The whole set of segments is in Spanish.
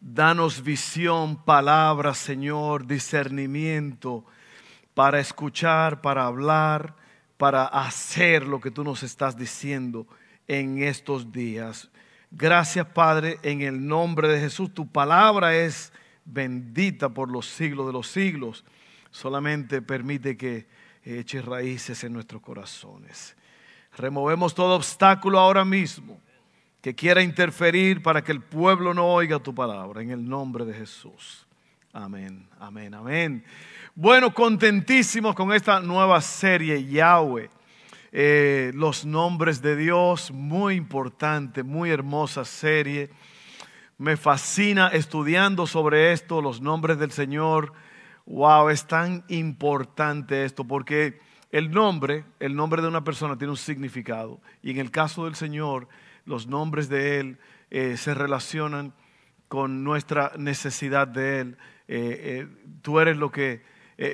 danos visión, palabra, Señor, discernimiento para escuchar, para hablar, para hacer lo que tú nos estás diciendo en estos días. Gracias, Padre, en el nombre de Jesús. Tu palabra es bendita por los siglos de los siglos. Solamente permite que eche raíces en nuestros corazones. Removemos todo obstáculo ahora mismo que quiera interferir para que el pueblo no oiga tu palabra. En el nombre de Jesús. Amén, amén, amén. Bueno, contentísimos con esta nueva serie, Yahweh. Eh, los nombres de Dios, muy importante, muy hermosa serie. Me fascina estudiando sobre esto, los nombres del Señor. Wow, es tan importante esto porque el nombre, el nombre de una persona tiene un significado. Y en el caso del Señor, los nombres de Él eh, se relacionan con nuestra necesidad de Él. Eh, tú eres lo que,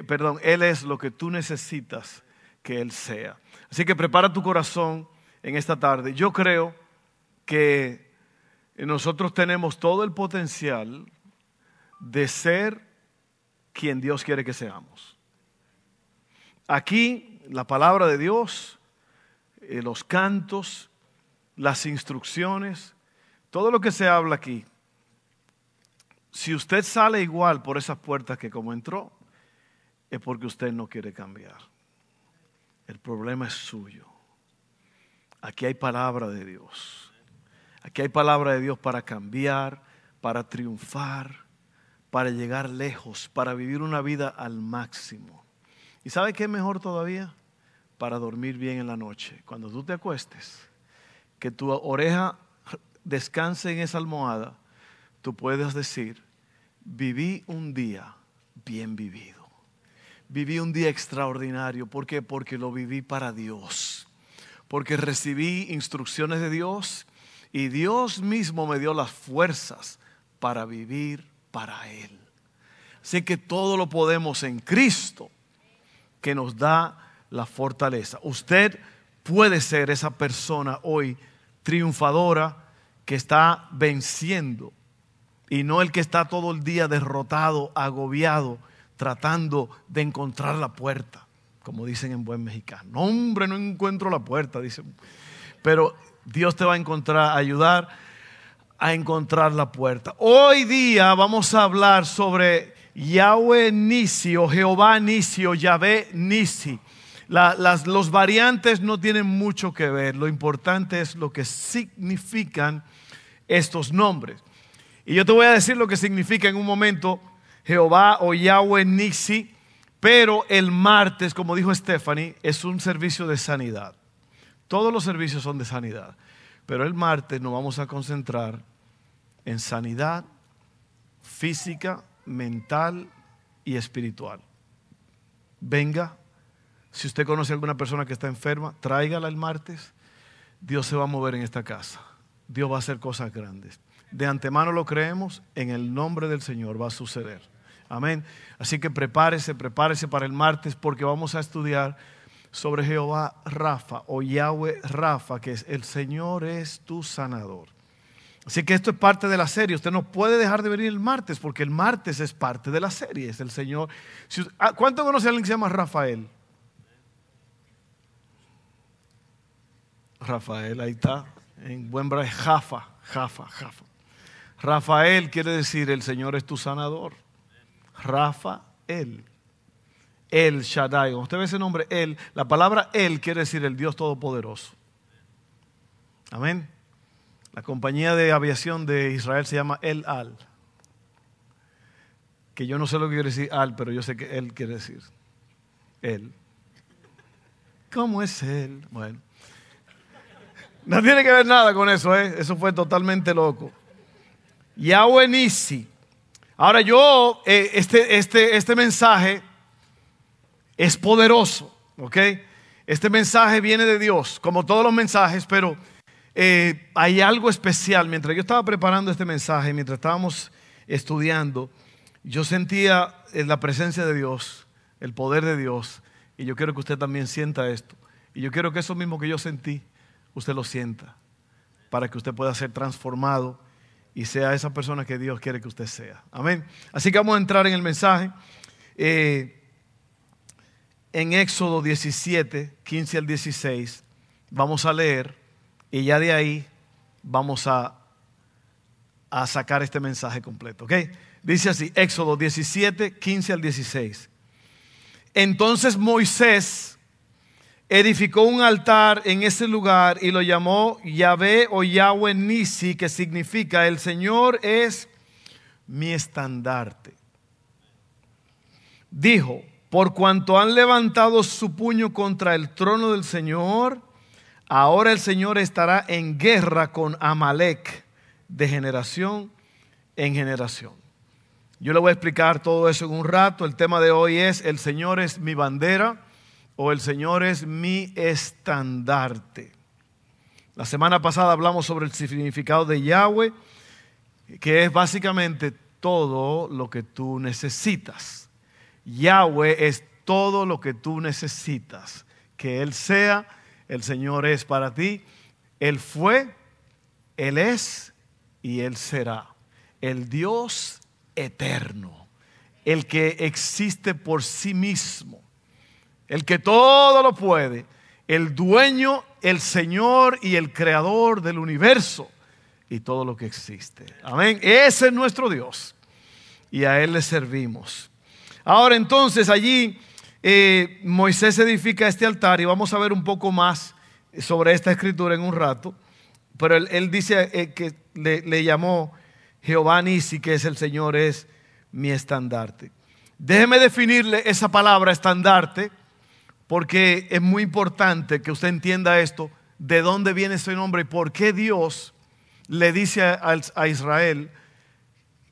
perdón, Él es lo que tú necesitas que Él sea. Así que prepara tu corazón en esta tarde. Yo creo que nosotros tenemos todo el potencial de ser quien Dios quiere que seamos. Aquí la palabra de Dios, eh, los cantos, las instrucciones, todo lo que se habla aquí, si usted sale igual por esas puertas que como entró, es porque usted no quiere cambiar. El problema es suyo. Aquí hay palabra de Dios. Aquí hay palabra de Dios para cambiar, para triunfar, para llegar lejos, para vivir una vida al máximo. ¿Y sabe qué es mejor todavía? Para dormir bien en la noche. Cuando tú te acuestes, que tu oreja descanse en esa almohada, tú puedes decir, viví un día bien vivido viví un día extraordinario. ¿Por qué? Porque lo viví para Dios. Porque recibí instrucciones de Dios y Dios mismo me dio las fuerzas para vivir para Él. Así que todo lo podemos en Cristo que nos da la fortaleza. Usted puede ser esa persona hoy triunfadora que está venciendo y no el que está todo el día derrotado, agobiado tratando de encontrar la puerta, como dicen en buen mexicano. No, hombre, no encuentro la puerta, dicen. Pero Dios te va a encontrar, ayudar a encontrar la puerta. Hoy día vamos a hablar sobre Yahweh Nisi o Jehová Nisi o Yahvé Nisi. Las, los variantes no tienen mucho que ver, lo importante es lo que significan estos nombres. Y yo te voy a decir lo que significa en un momento Jehová o Yahweh Nixi, pero el martes, como dijo Stephanie, es un servicio de sanidad. Todos los servicios son de sanidad, pero el martes nos vamos a concentrar en sanidad física, mental y espiritual. Venga, si usted conoce a alguna persona que está enferma, tráigala el martes. Dios se va a mover en esta casa. Dios va a hacer cosas grandes. De antemano lo creemos, en el nombre del Señor va a suceder. Amén. Así que prepárese, prepárese para el martes porque vamos a estudiar sobre Jehová Rafa o Yahweh Rafa, que es el Señor es tu sanador. Así que esto es parte de la serie. Usted no puede dejar de venir el martes porque el martes es parte de la serie. Es el Señor. Ah, ¿Cuánto conoce a alguien que se llama Rafael? Rafael, ahí está. En buen braille, Jafa, Jafa, Jafa. Rafael quiere decir el Señor es tu sanador. Rafael. El Shaddai. Usted ve ese nombre, El, la palabra El quiere decir el Dios Todopoderoso. Amén. La compañía de aviación de Israel se llama El Al. Que yo no sé lo que quiere decir Al, pero yo sé que Él quiere decir. Él. ¿Cómo es Él? Bueno. No tiene que ver nada con eso, ¿eh? Eso fue totalmente loco. Yahweh Nisi Ahora yo, eh, este, este, este mensaje es poderoso, ¿ok? Este mensaje viene de Dios, como todos los mensajes, pero eh, hay algo especial. Mientras yo estaba preparando este mensaje, mientras estábamos estudiando, yo sentía la presencia de Dios, el poder de Dios, y yo quiero que usted también sienta esto. Y yo quiero que eso mismo que yo sentí, usted lo sienta, para que usted pueda ser transformado y sea esa persona que Dios quiere que usted sea. Amén. Así que vamos a entrar en el mensaje. Eh, en Éxodo 17, 15 al 16, vamos a leer y ya de ahí vamos a, a sacar este mensaje completo. ¿ok? Dice así, Éxodo 17, 15 al 16. Entonces Moisés edificó un altar en ese lugar y lo llamó Yahvé o Yahweh Nisi, que significa el Señor es mi estandarte. Dijo, por cuanto han levantado su puño contra el trono del Señor, ahora el Señor estará en guerra con Amalek de generación en generación. Yo le voy a explicar todo eso en un rato. El tema de hoy es, el Señor es mi bandera o el Señor es mi estandarte. La semana pasada hablamos sobre el significado de Yahweh, que es básicamente todo lo que tú necesitas. Yahweh es todo lo que tú necesitas. Que Él sea, el Señor es para ti. Él fue, Él es y Él será. El Dios eterno, el que existe por sí mismo el que todo lo puede, el dueño, el Señor y el creador del universo y todo lo que existe. Amén. Ese es nuestro Dios y a Él le servimos. Ahora entonces allí eh, Moisés edifica este altar y vamos a ver un poco más sobre esta escritura en un rato. Pero él, dice eh, que le, le, llamó Jehová Nisi, que es el Señor, es mi estandarte. Déjeme definirle esa palabra estandarte porque es muy importante que usted entienda esto, de dónde viene ese nombre y por qué Dios le dice a, Israel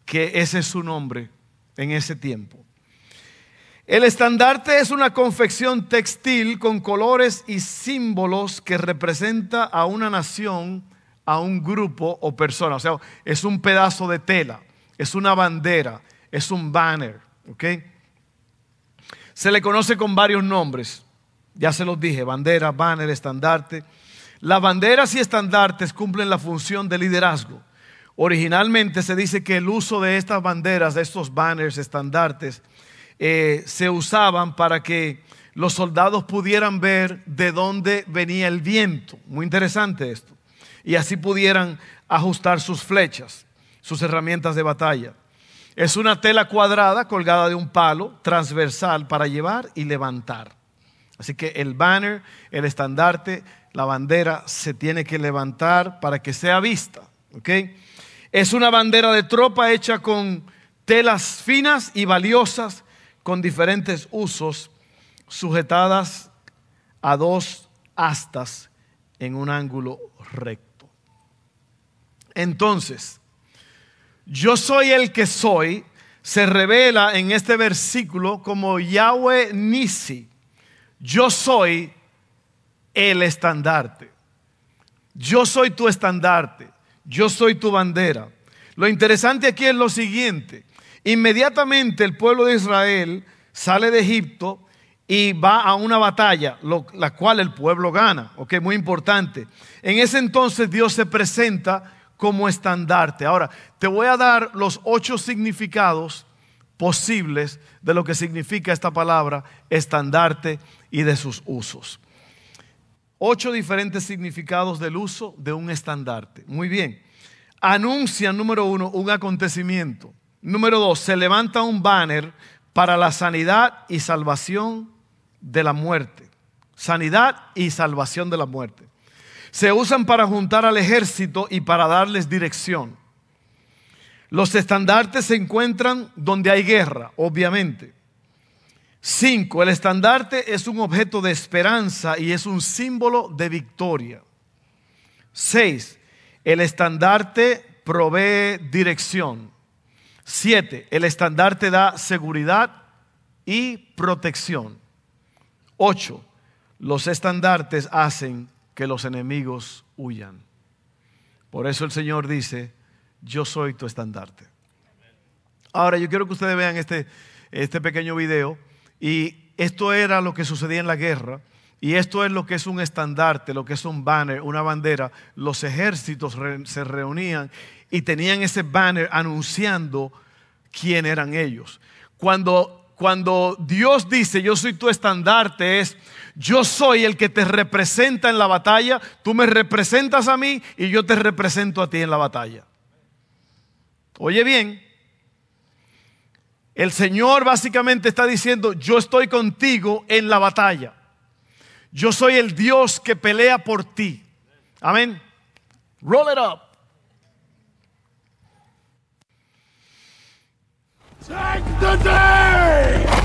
que ese es su nombre en ese tiempo. El estandarte es una confección textil con colores y símbolos que representa a una nación, a un grupo o persona. O sea, es un pedazo de tela, es una bandera, es un banner. ¿ok? Se le conoce con varios nombres. Ya se los dije, bandera, banner, estandarte. Las banderas y estandartes cumplen la función de liderazgo. Originalmente se dice que el uso de estas banderas, de estos banners, estandartes, eh, se usaban para que los soldados pudieran ver de dónde venía el viento. Muy interesante esto. Y así pudieran ajustar sus flechas, sus herramientas de batalla. Es una tela cuadrada colgada de un palo transversal para llevar y levantar. Así que el banner, el estandarte, la bandera se tiene que levantar para que sea vista. Es una bandera de tropa hecha con telas finas y valiosas con diferentes usos, sujetadas a dos astas en un ángulo recto. Entonces, yo soy el que soy, se revela en este versículo como Yahweh Nisi yo soy el estandarte. Yo soy tu estandarte. Yo soy tu bandera. Lo interesante aquí es lo siguiente. Inmediatamente el pueblo de Israel sale de Egipto y va a una batalla, la cual el pueblo gana. Ok, muy importante. En ese entonces Dios se presenta como estandarte. Ahora, te voy a dar los ocho significados posibles de lo que significa esta palabra estandarte y de sus usos. Ocho diferentes significados del uso de un estandarte. Muy bien. Anuncia, número uno, un acontecimiento. Número dos, se levanta un banner para la sanidad y salvación de la muerte. Sanidad y salvación de la muerte. Se usan para juntar al ejército y para darles dirección. Los estandartes se encuentran donde hay guerra, obviamente. Cinco, el estandarte es un objeto de esperanza y es un símbolo de victoria. Seis, el estandarte provee dirección. Siete, el estandarte da seguridad y protección. Ocho, los estandartes hacen que los enemigos huyan. Por eso el Señor dice, yo soy tu estandarte. Ahora yo quiero que ustedes vean este, este pequeño video y esto era lo que sucedía en la guerra. Y esto es lo que es un estandarte, lo que es un banner, una bandera. Los ejércitos se reunían y tenían ese banner anunciando quién eran ellos. Cuando, cuando Dios dice, yo soy tu estandarte, es, yo soy el que te representa en la batalla, tú me representas a mí y yo te represento a ti en la batalla. Oye bien, el Señor básicamente está diciendo, yo estoy contigo en la batalla. Yo soy el Dios que pelea por ti. Amén. Roll it up. Take the day!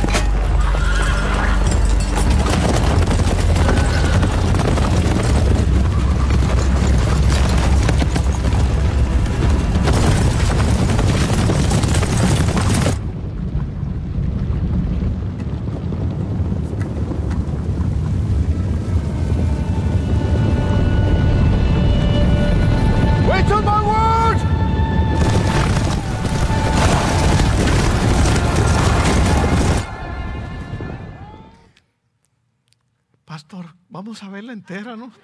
Vamos a verla entera, ¿no?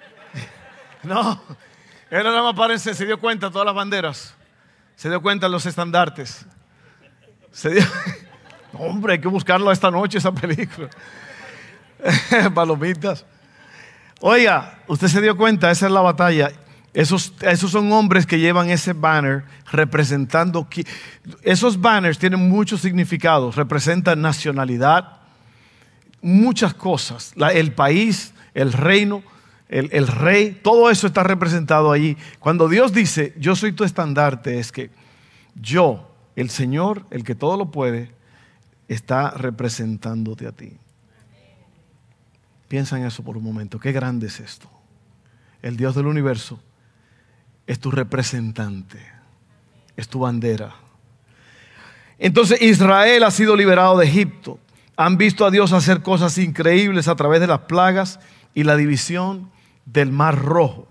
No, él nada más parece, se dio cuenta todas las banderas, se dio cuenta los estandartes. Se dio, hombre, hay que buscarlo esta noche esa película. Palomitas. Oiga, usted se dio cuenta, esa es la batalla. Esos, esos son hombres que llevan ese banner representando. Esos banners tienen muchos significados. Representan nacionalidad, muchas cosas. el país, el reino, el, rey, todo eso está representado allí. Cuando Dios dice, yo soy tu estandarte, es que yo, el Señor, el que todo lo puede, está representándote a ti. Piensa en eso por un momento. Qué grande es esto. El Dios del universo es tu representante, es tu bandera. Entonces Israel ha sido liberado de Egipto. Han visto a Dios hacer cosas increíbles a través de las plagas y la división del Mar Rojo.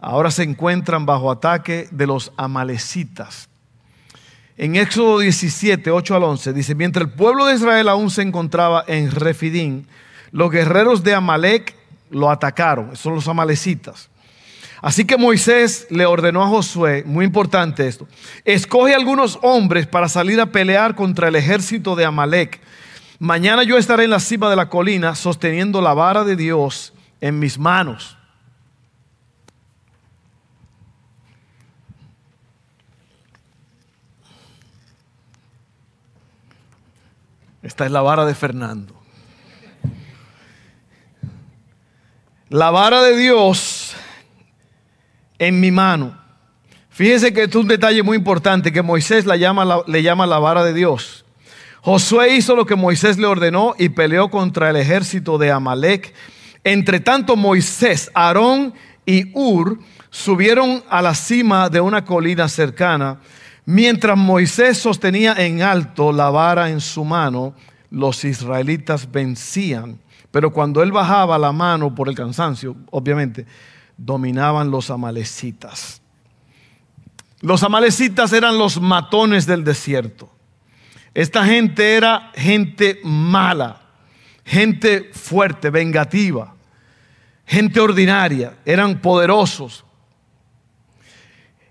Ahora se encuentran bajo ataque de los amalecitas. En Éxodo 17, 8 al 11, dice, mientras el pueblo de Israel aún se encontraba en Refidín, los guerreros de Amalek lo atacaron, son los amalecitas. Así que Moisés le ordenó a Josué, muy importante esto, escoge algunos hombres para salir a pelear contra el ejército de Amalek Mañana yo estaré en la cima de la colina sosteniendo la vara de Dios en mis manos. Esta es la vara de Fernando. La vara de Dios en mi mano. Fíjense que es un detalle muy importante que Moisés le llama la vara de Dios. Josué hizo lo que Moisés le ordenó y peleó contra el ejército de Amalek. Entre tanto, Moisés, Aarón y Ur subieron a la cima de una colina cercana. Mientras Moisés sostenía en alto la vara en su mano, los israelitas vencían. Pero cuando él bajaba la mano por el cansancio, obviamente, dominaban los amalecitas. Los amalecitas eran los matones del desierto. Esta gente era gente mala, gente fuerte, vengativa, gente ordinaria, eran poderosos.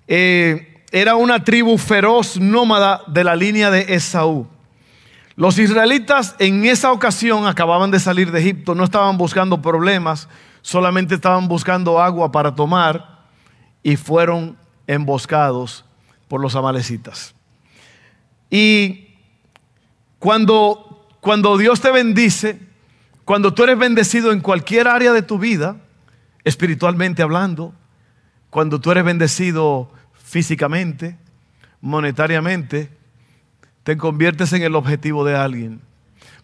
Eh, era una tribu feroz nómada de la línea de Esaú. Los israelitas en esa ocasión acababan de salir de Egipto, no estaban buscando problemas, solamente estaban buscando agua para tomar y fueron emboscados por los amalecitas. Y cuando, cuando Dios te bendice, cuando tú eres bendecido en cualquier área de tu vida, espiritualmente hablando, cuando tú eres bendecido físicamente, monetariamente, te conviertes en el objetivo de alguien.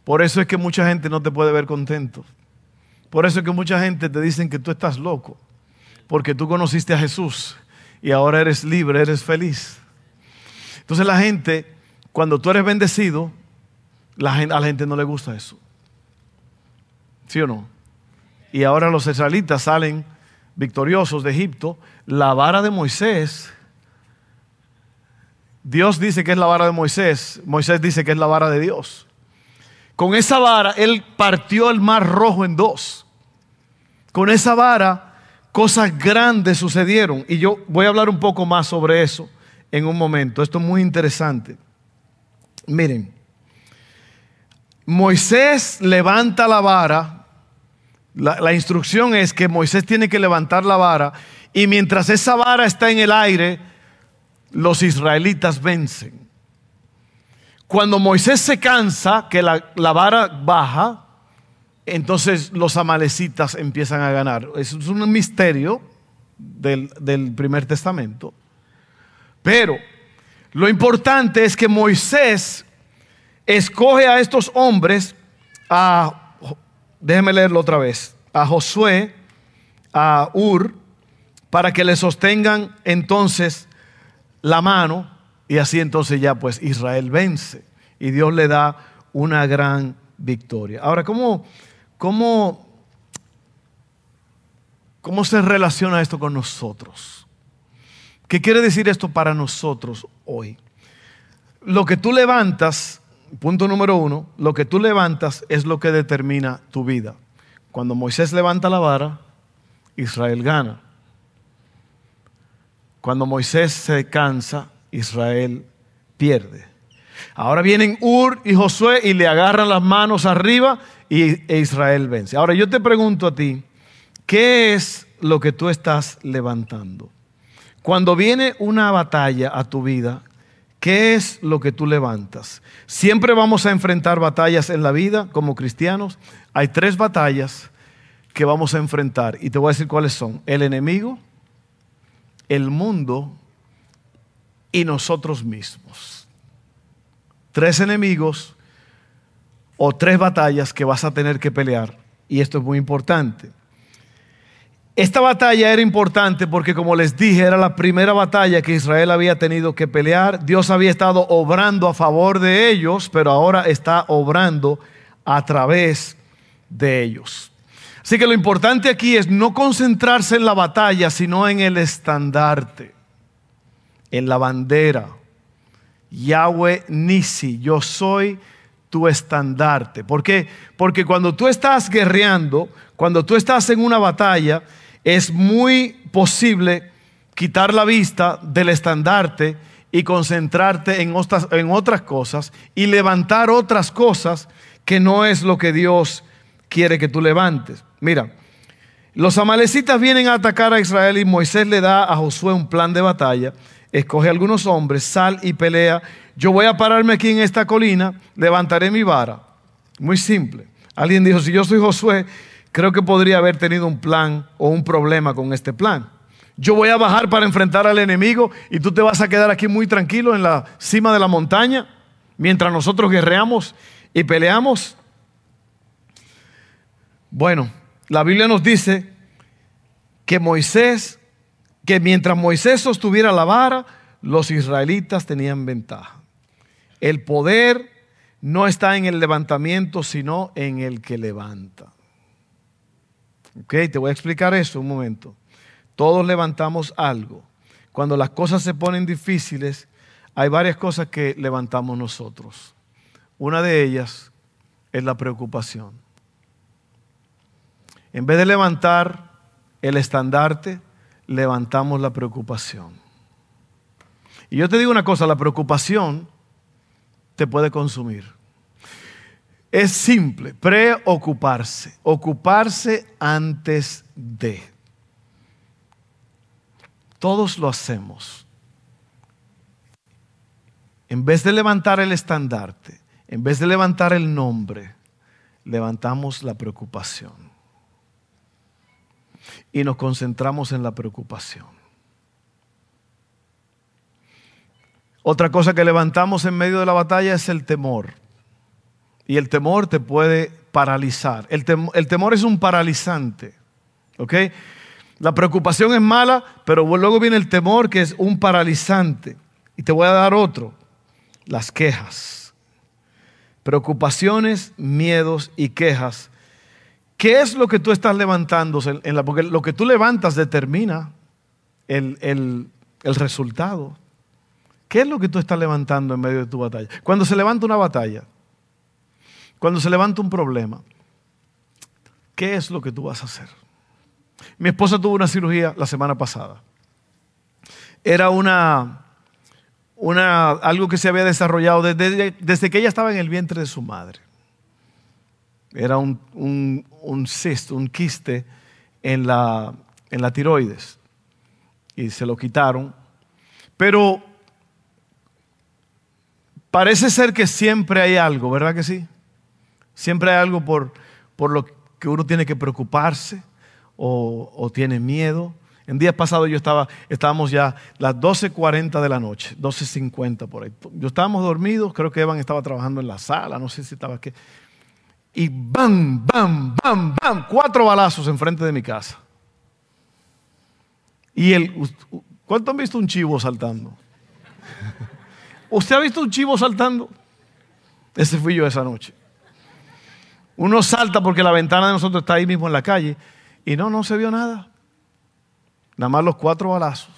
Por eso es que mucha gente no te puede ver contento. Por eso es que mucha gente te dicen que tú estás loco, porque tú conociste a Jesús y ahora eres libre, eres feliz. Entonces la gente cuando tú eres bendecido, a la gente no le gusta eso. ¿Sí o no? Y ahora los israelitas salen victoriosos de Egipto. La vara de Moisés, Dios dice que es la vara de Moisés, Moisés dice que es la vara de Dios. Con esa vara él partió el mar rojo en dos. Con esa vara cosas grandes sucedieron. Y yo voy a hablar un poco más sobre eso en un momento. Esto es muy interesante. Miren, Moisés levanta la vara. La, instrucción es que Moisés tiene que levantar la vara y mientras esa vara está en el aire, los israelitas vencen. Cuando Moisés se cansa, que la, vara baja, entonces los amalecitas empiezan a ganar. Es un misterio del, del primer testamento. Pero lo importante es que Moisés escoge a estos hombres, a, déjeme leerlo otra vez, a Josué, a Ur, para que le sostengan entonces la mano y así entonces ya pues Israel vence y Dios le da una gran victoria. Ahora, ¿cómo, cómo, cómo se relaciona esto con nosotros? ¿Qué quiere decir esto para nosotros hoy? Lo que tú levantas, punto número uno, lo que tú levantas es lo que determina tu vida. Cuando Moisés levanta la vara, Israel gana. Cuando Moisés se cansa, Israel pierde. Ahora vienen Ur y Josué y le agarran las manos arriba y, e Israel vence. Ahora yo te pregunto a ti, ¿qué es lo que tú estás levantando? Cuando viene una batalla a tu vida, ¿qué es lo que tú levantas? Siempre vamos a enfrentar batallas en la vida como cristianos. Hay tres batallas que vamos a enfrentar y te voy a decir cuáles son. El enemigo, el mundo y nosotros mismos. Tres enemigos o tres batallas que vas a tener que pelear. Y esto es muy importante. Esta batalla era importante porque, como les dije, era la primera batalla que Israel había tenido que pelear. Dios había estado obrando a favor de ellos, pero ahora está obrando a través de ellos. Así que lo importante aquí es no concentrarse en la batalla, sino en el estandarte, en la bandera. Yahweh Nisi, yo soy tu estandarte. ¿Por qué? Porque cuando tú estás guerreando, cuando tú estás en una batalla, es muy posible quitar la vista del estandarte y concentrarte en otras, en otras cosas y levantar otras cosas que no es lo que Dios quiere que tú levantes. Mira, los amalecitas vienen a atacar a Israel y Moisés le da a Josué un plan de batalla. Escoge algunos hombres, sal y pelea. Yo voy a pararme aquí en esta colina, levantaré mi vara. Muy simple. Alguien dijo, si yo soy Josué, creo que podría haber tenido un plan o un problema con este plan. Yo voy a bajar para enfrentar al enemigo y tú te vas a quedar aquí muy tranquilo en la cima de la montaña mientras nosotros guerreamos y peleamos. Bueno, la Biblia nos dice que Moisés, que mientras Moisés sostuviera la vara, los israelitas tenían ventaja. El poder no está en el levantamiento, sino en el que levanta. Ok, te voy a explicar eso un momento. Todos levantamos algo. Cuando las cosas se ponen difíciles, hay varias cosas que levantamos nosotros. Una de ellas es la preocupación. En vez de levantar el estandarte, levantamos la preocupación. Y yo te digo una cosa, la preocupación te puede consumir. Es simple, preocuparse, ocuparse antes de. Todos lo hacemos. En vez de levantar el estandarte, en vez de levantar el nombre, levantamos la preocupación. Y nos concentramos en la preocupación. Otra cosa que levantamos en medio de la batalla es el temor. Y el temor te puede paralizar. El, temor es un paralizante. ¿Ok? La preocupación es mala, pero luego viene el temor que es un paralizante. Y te voy a dar otro. las quejas. Preocupaciones, miedos y quejas. ¿Qué es lo que tú estás levantando? En la, porque lo que tú levantas determina el, el resultado. ¿Qué es lo que tú estás levantando en medio de tu batalla? Cuando se levanta una batalla, cuando se levanta un problema, ¿qué es lo que tú vas a hacer? Mi esposa tuvo una cirugía la semana pasada. Era una, una, algo que se había desarrollado desde, desde, que ella estaba en el vientre de su madre. Era un, un, un cisto, un quiste en la, en la tiroides. Y se lo quitaron. Pero parece ser que siempre hay algo, ¿verdad que sí? Siempre hay algo por, por lo que uno tiene que preocuparse o, tiene miedo. En días pasados yo estaba, estábamos ya las 12.40 de la noche, 12.50 por ahí. Yo estábamos dormidos, creo que Evan estaba trabajando en la sala, no sé si estaba aquí. Y bam, bam, bam, bam, cuatro balazos enfrente de mi casa. Y el, ¿cuánto han visto un chivo saltando? ¿Usted ha visto un chivo saltando? Ese fui yo esa noche. Uno salta porque la ventana de nosotros está ahí mismo en la calle y no, no se vio nada. Nada más los cuatro balazos.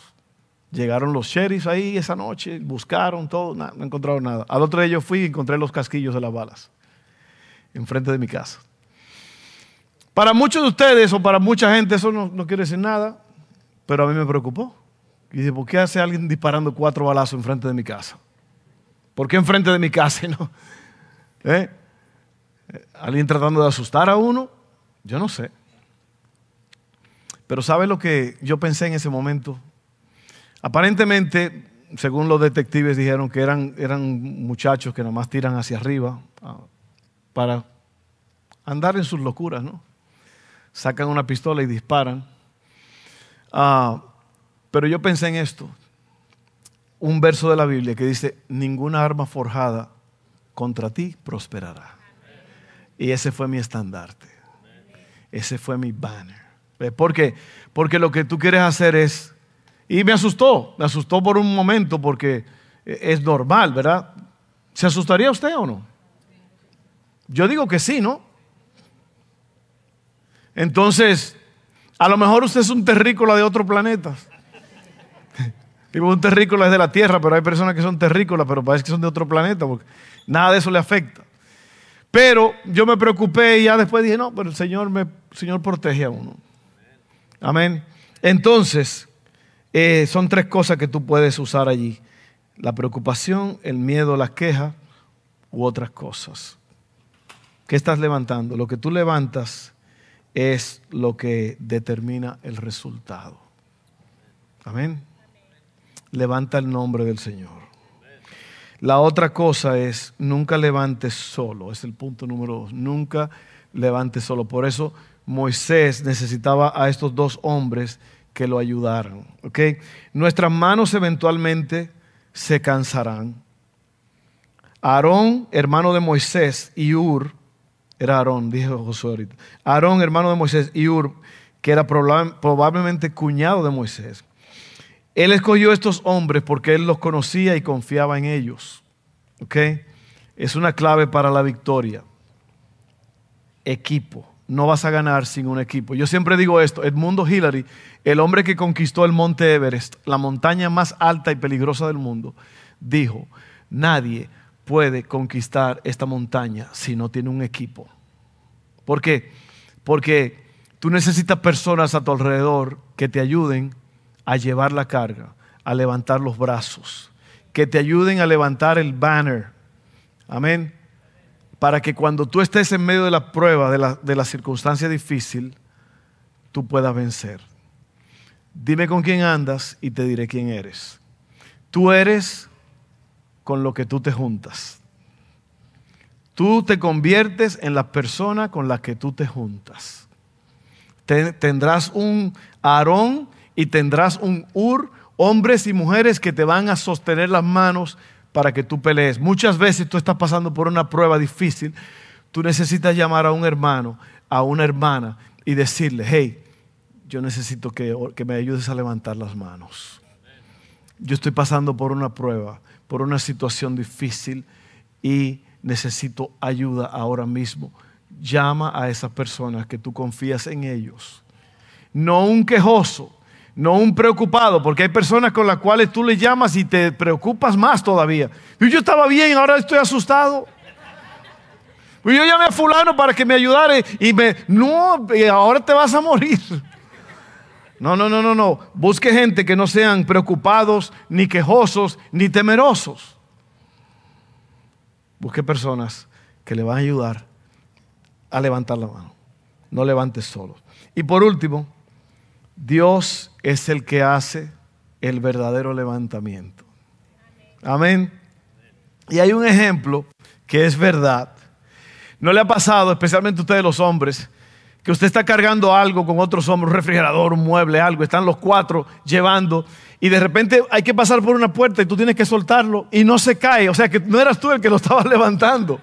Llegaron los sheriffs ahí esa noche, buscaron todo, no encontraron nada. Al otro día yo fui y encontré los casquillos de las balas enfrente de mi casa. Para muchos de ustedes o para mucha gente eso no, no quiere decir nada, pero a mí me preocupó. Y dije, ¿por qué hace alguien disparando cuatro balazos enfrente de mi casa? ¿Por qué enfrente de mi casa no? ¿Eh? ¿Alguien tratando de asustar a uno? Yo no sé. Pero ¿sabe lo que yo pensé en ese momento? Aparentemente, según los detectives dijeron que eran, eran muchachos que nomás tiran hacia arriba para andar en sus locuras, ¿no? Sacan una pistola y disparan. Ah, pero yo pensé en esto, un verso de la Biblia que dice, ninguna arma forjada contra ti prosperará. Y ese fue mi estandarte. Ese fue mi banner. ¿Por qué? Porque lo que tú quieres hacer es... Y me asustó, me asustó por un momento porque es normal, ¿verdad? ¿Se asustaría usted o no? Yo digo que sí, ¿no? Entonces, a lo mejor usted es un terrícola de otro planeta. Digo, un terrícola es de la Tierra, pero hay personas que son terrícolas, pero parece que son de otro planeta, porque nada de eso le afecta. Pero yo me preocupé y ya después dije, no, pero el Señor, me, Señor protege a uno. Amén. Entonces, eh, son tres cosas que tú puedes usar allí. La preocupación, el miedo, las quejas u otras cosas. ¿Qué estás levantando? Lo que tú levantas es lo que determina el resultado. Amén. Levanta el nombre del Señor. La otra cosa es, nunca levantes solo. Es el punto número dos. Nunca levantes solo. Por eso Moisés necesitaba a estos dos hombres que lo ayudaran. ¿okay? Nuestras manos eventualmente se cansarán. Aarón, hermano de Moisés, y Ur, era Aarón, dijo Josué ahorita. Aarón, hermano de Moisés, y Ur, que era probablemente cuñado de Moisés. Él escogió estos hombres porque él los conocía y confiaba en ellos. ¿Ok? Es una clave para la victoria. Equipo. No vas a ganar sin un equipo. Yo siempre digo esto, Edmundo Hillary, el hombre que conquistó el monte Everest, la montaña más alta y peligrosa del mundo, dijo, nadie puede conquistar esta montaña si no tiene un equipo. ¿Por qué? Porque tú necesitas personas a tu alrededor que te ayuden a llevar la carga, a levantar los brazos, que te ayuden a levantar el banner. Amén. Para que cuando tú estés en medio de la prueba, de la, de la circunstancia difícil, tú puedas vencer. Dime con quién andas y te diré quién eres. Tú eres con lo que tú te juntas. Tú te conviertes en la persona con la que tú te juntas. tendrás un Aarón y tendrás un Ur, hombres y mujeres que te van a sostener las manos para que tú pelees. Muchas veces tú estás pasando por una prueba difícil, tú necesitas llamar a un hermano, a una hermana y decirle, hey, yo necesito que, que me ayudes a levantar las manos. Yo estoy pasando por una prueba, por una situación difícil y necesito ayuda ahora mismo. Llama a esas personas que tú confías en ellos. No un quejoso, no un preocupado, porque hay personas con las cuales tú le llamas y te preocupas más todavía. Yo estaba bien, ahora estoy asustado. Yo llamé a fulano para que me ayudara y me, no, ahora te vas a morir. No, no, no, no, no. Busque gente que no sean preocupados, ni quejosos, ni temerosos. Busque personas que le van a ayudar a levantar la mano. No levantes solo. Y por último, Dios es el que hace el verdadero levantamiento. Amén. Y hay un ejemplo que es verdad. ¿No le ha pasado, especialmente a ustedes los hombres, que usted está cargando algo con otros hombres, un refrigerador, un mueble, algo, están los cuatro llevando y de repente hay que pasar por una puerta y tú tienes que soltarlo y no se cae, o sea que no eras tú el que lo estabas levantando.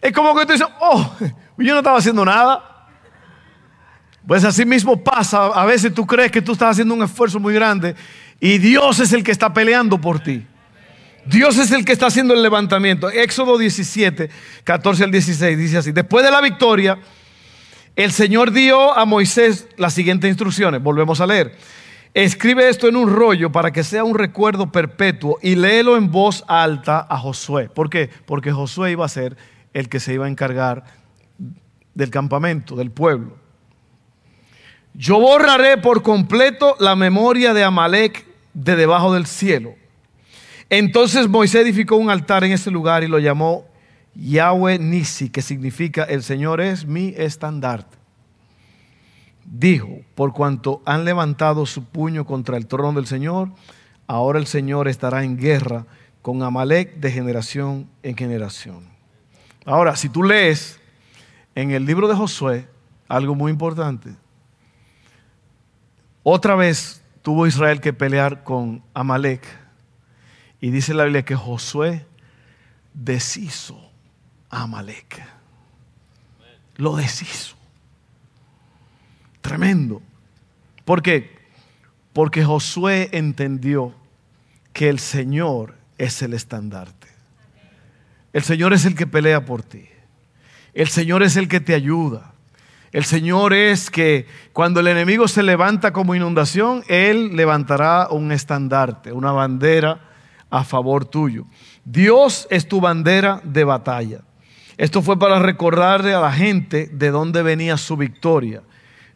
Es como que tú dices, oh, yo no estaba haciendo nada. Pues así mismo pasa, a veces tú crees que tú estás haciendo un esfuerzo muy grande y Dios es el que está peleando por ti. Dios es el que está haciendo el levantamiento. Éxodo 17, 14 al 16 dice así, después de la victoria, el Señor dio a Moisés las siguientes instrucciones. Volvemos a leer. Escribe esto en un rollo para que sea un recuerdo perpetuo y léelo en voz alta a Josué. ¿Por qué? Porque Josué iba a ser el que se iba a encargar del campamento, del pueblo. Yo borraré por completo la memoria de Amalek de debajo del cielo entonces Moisés edificó un altar en ese lugar y lo llamó Yahweh Nisi, que significa el Señor es mi estandarte. Dijo, por cuanto han levantado su puño contra el trono del Señor, ahora el Señor estará en guerra con Amalek de generación en generación. Ahora, si tú lees en el libro de Josué, algo muy importante, otra vez tuvo Israel que pelear con Amalek y dice la Biblia que Josué deshizo a Amalek. Lo deshizo. Tremendo. ¿Por qué? Porque Josué entendió que el Señor es el estandarte. El Señor es el que pelea por ti. El Señor es el que te ayuda. El Señor es que cuando el enemigo se levanta como inundación, Él levantará un estandarte, una bandera a favor tuyo. Dios es tu bandera de batalla. Esto fue para recordarle a la gente de dónde venía su victoria.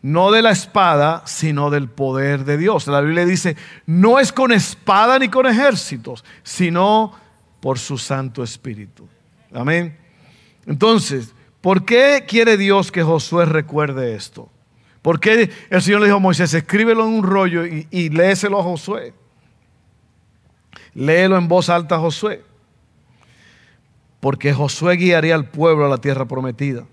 No de la espada, sino del poder de Dios. La Biblia dice, no es con espada ni con ejércitos, sino por su Santo Espíritu. Amén. Entonces, ¿por qué quiere Dios que Josué recuerde esto? ¿Por qué el Señor le dijo a Moisés, escríbelo en un rollo y, y léeselo a Josué? Léelo en voz alta Josué. Porque Josué guiaría al pueblo a la tierra prometida.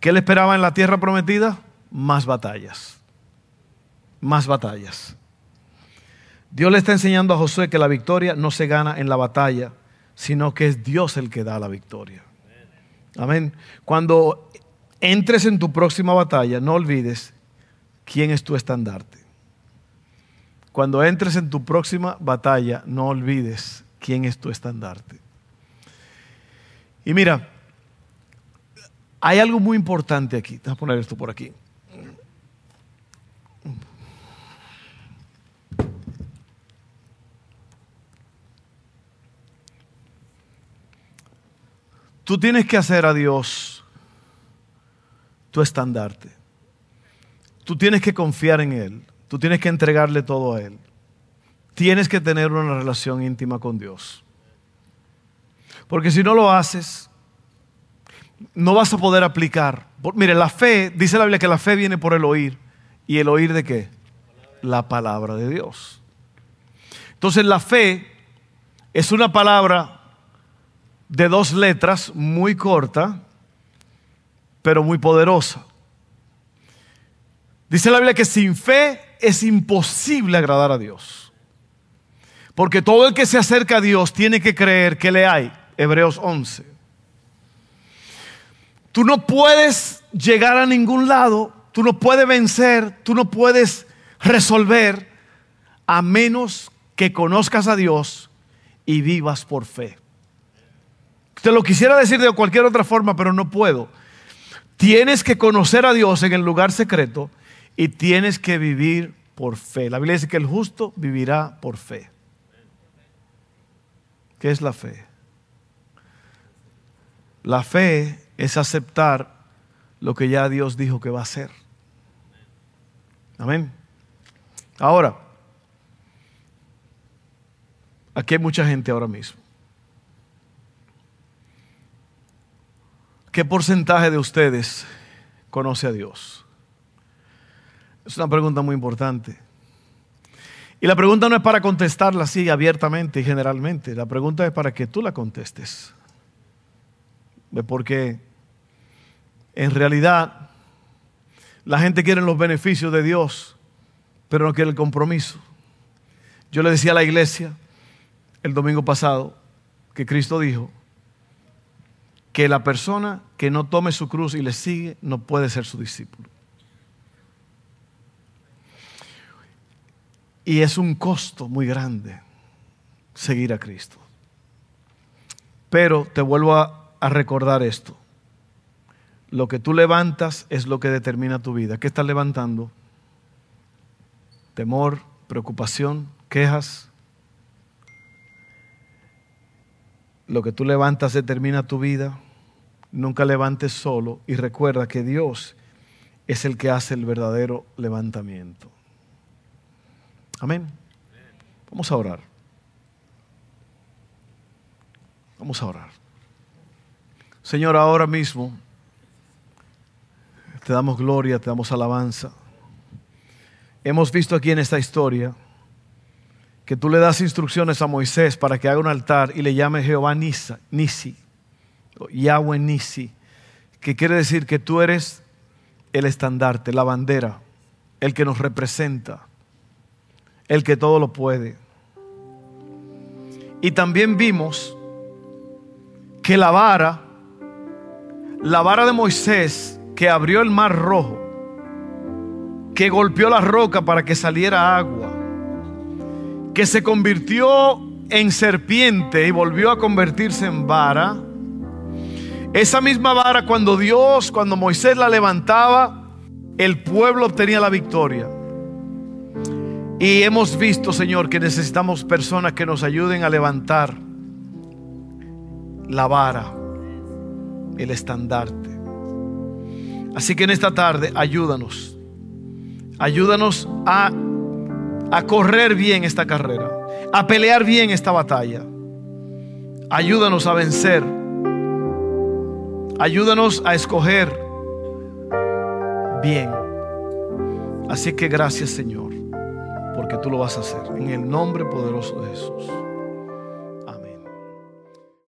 ¿Qué le esperaba en la tierra prometida? Más batallas. Más batallas. Dios le está enseñando a Josué que la victoria no se gana en la batalla, sino que es Dios el que da la victoria. Amén. Cuando entres en tu próxima batalla, no olvides quién es tu estandarte. Cuando entres en tu próxima batalla, no olvides quién es tu estandarte. Y mira, hay algo muy importante aquí. Déjame poner esto por aquí. Tú tienes que hacer a Dios tu estandarte. Tú tienes que confiar en Él. Tú tienes que entregarle todo a Él. Tienes que tener una relación íntima con Dios. Porque si no lo haces, no vas a poder aplicar. Mire, la fe, dice la Biblia que la fe viene por el oír. ¿Y el oír de qué? La palabra de Dios. Entonces la fe es una palabra de dos letras, muy corta, pero muy poderosa. Dice la Biblia que sin fe es imposible agradar a Dios. Porque todo el que se acerca a Dios tiene que creer que le hay. Hebreos 11. Tú no puedes llegar a ningún lado, tú no puedes vencer, tú no puedes resolver a menos que conozcas a Dios y vivas por fe. Te lo quisiera decir de cualquier otra forma, pero no puedo. Tienes que conocer a Dios en el lugar secreto y tienes que vivir por fe. La Biblia dice que el justo vivirá por fe. ¿Qué es la fe? La fe es aceptar lo que ya Dios dijo que va a hacer. Amén. Ahora, aquí hay mucha gente ahora mismo. ¿Qué porcentaje de ustedes conoce a Dios? Es una pregunta muy importante. Y la pregunta no es para contestarla así abiertamente y generalmente. La pregunta es para que tú la contestes. Porque en realidad la gente quiere los beneficios de Dios, pero no quiere el compromiso. Yo le decía a la iglesia el domingo pasado que Cristo dijo que la persona que no tome su cruz y le sigue no puede ser su discípulo. Y es un costo muy grande seguir a Cristo. Pero te vuelvo a, recordar esto. Lo que tú levantas es lo que determina tu vida. ¿Qué estás levantando? Temor, preocupación, quejas. Lo que tú levantas determina tu vida. Nunca levantes solo y recuerda que Dios es el que hace el verdadero levantamiento. Amén. Vamos a orar. Vamos a orar. Señor, ahora mismo te damos gloria, te damos alabanza. Hemos visto aquí en esta historia que tú le das instrucciones a Moisés para que haga un altar y le llame Jehová Nisa, Nisi, Yahweh Nisi, que quiere decir que tú eres el estandarte, la bandera, el que nos representa el que todo lo puede. Y también vimos que la vara, la vara de Moisés que abrió el mar rojo, que golpeó la roca para que saliera agua, que se convirtió en serpiente y volvió a convertirse en vara, esa misma vara cuando Dios, cuando Moisés la levantaba, el pueblo obtenía la victoria. Y hemos visto, Señor, que necesitamos personas que nos ayuden a levantar la vara, el estandarte. Así que en esta tarde, ayúdanos. Ayúdanos a, a correr bien esta carrera, a pelear bien esta batalla. Ayúdanos a vencer. Ayúdanos a escoger bien. Así que gracias, Señor porque tú lo vas a hacer. En el nombre poderoso de Jesús.